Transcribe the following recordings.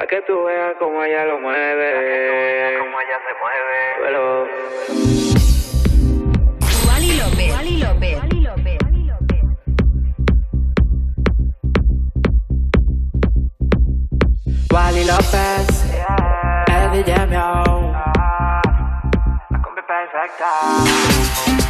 Pa' que tú veas como ella lo mueve. Pa' que tú veas como ella se mueve. Pero... Wally López. Wally López. Wally López. Wally López. Yeah. Every damn yo. Ah, la combi perfecta.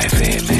FM.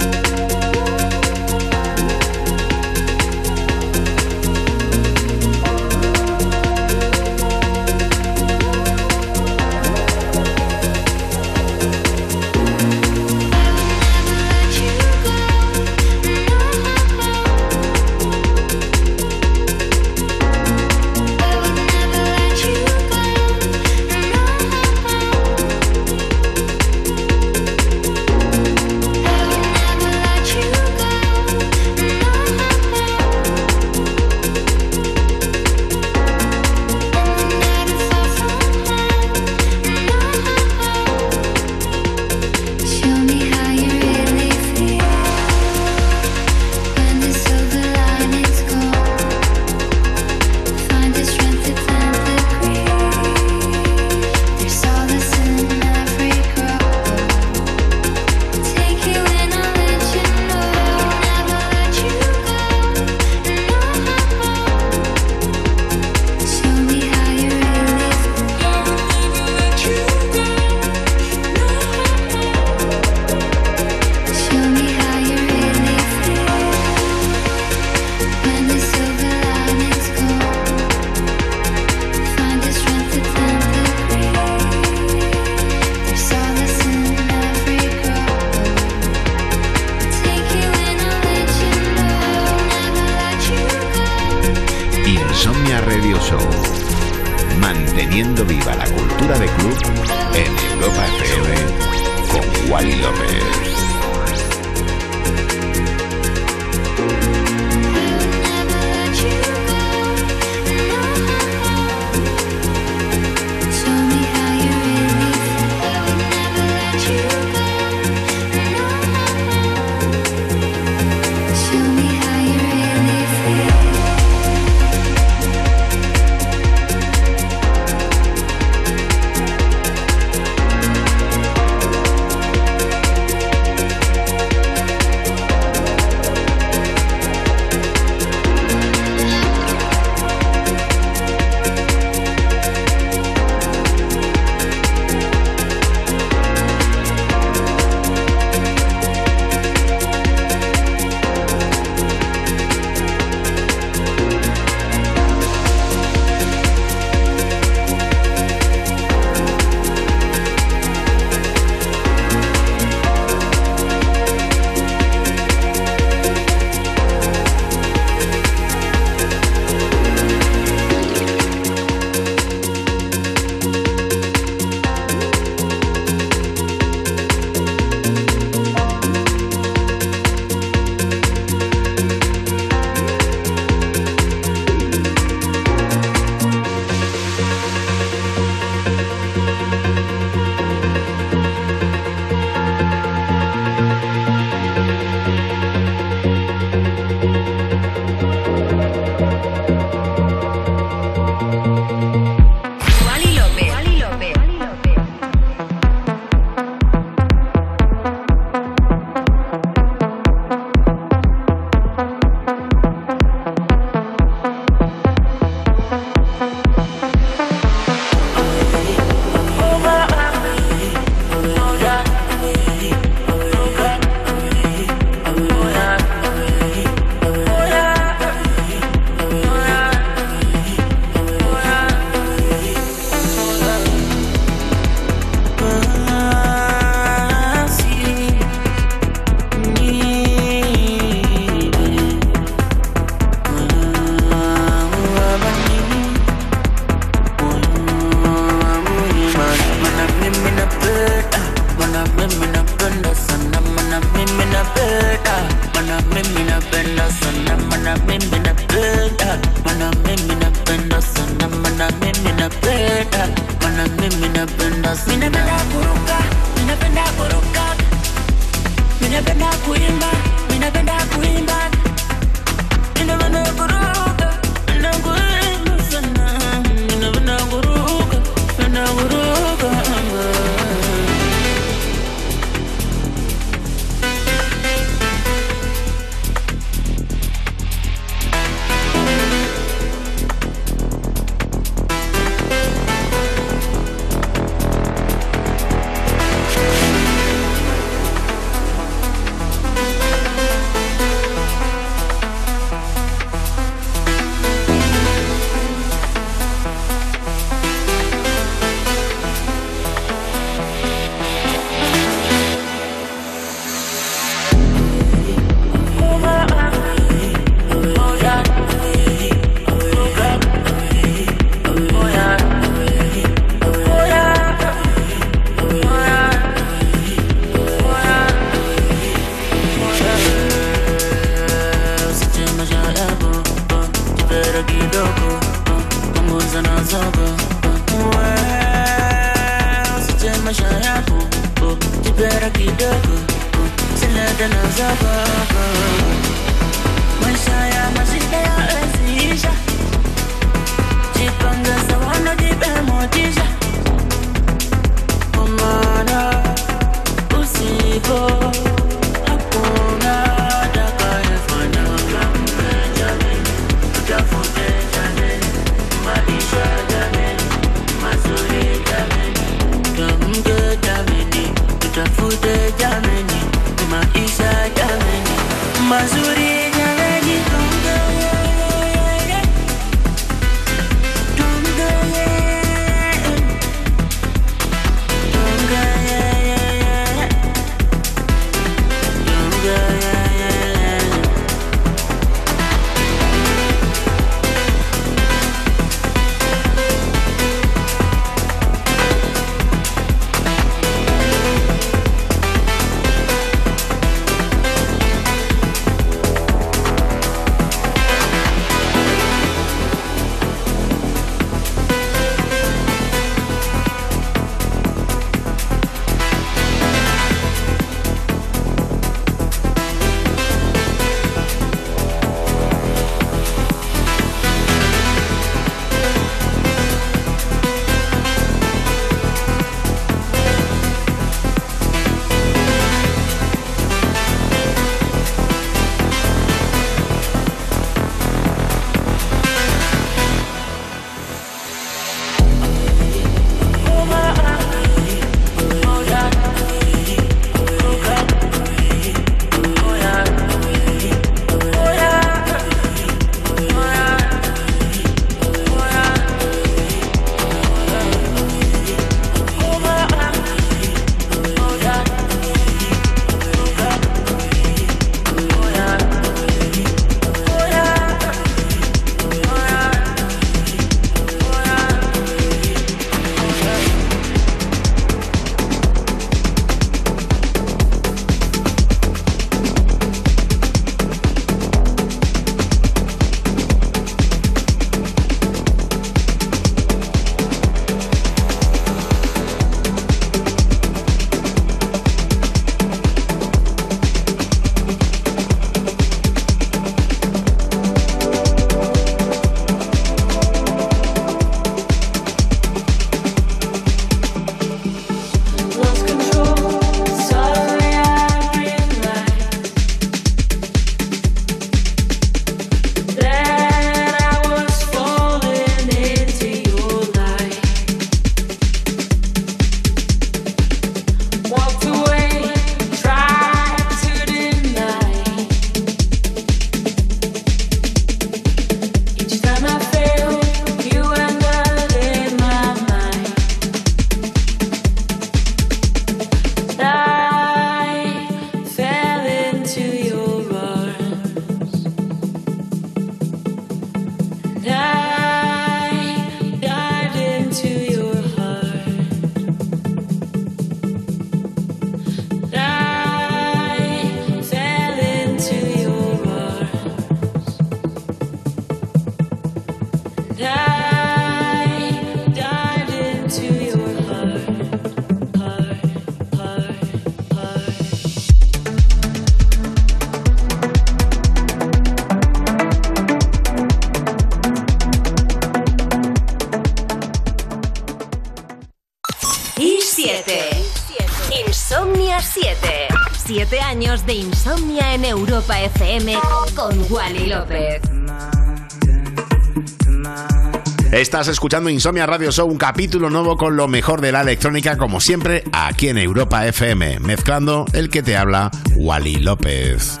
Estás escuchando Insomnia Radio Show, un capítulo nuevo con lo mejor de la electrónica, como siempre, aquí en Europa FM, mezclando el que te habla, Wally López.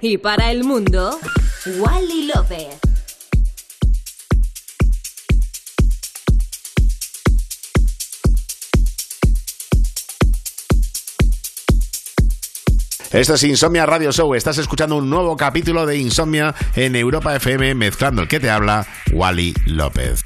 Y para el mundo, Wally López. Esto es Insomnia Radio Show. Estás escuchando un nuevo capítulo de Insomnia en Europa FM, mezclando el que te habla, Wally López.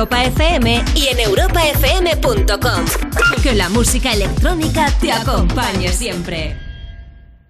Europa FM y en europafm.com. Que la música electrónica te acompañe siempre.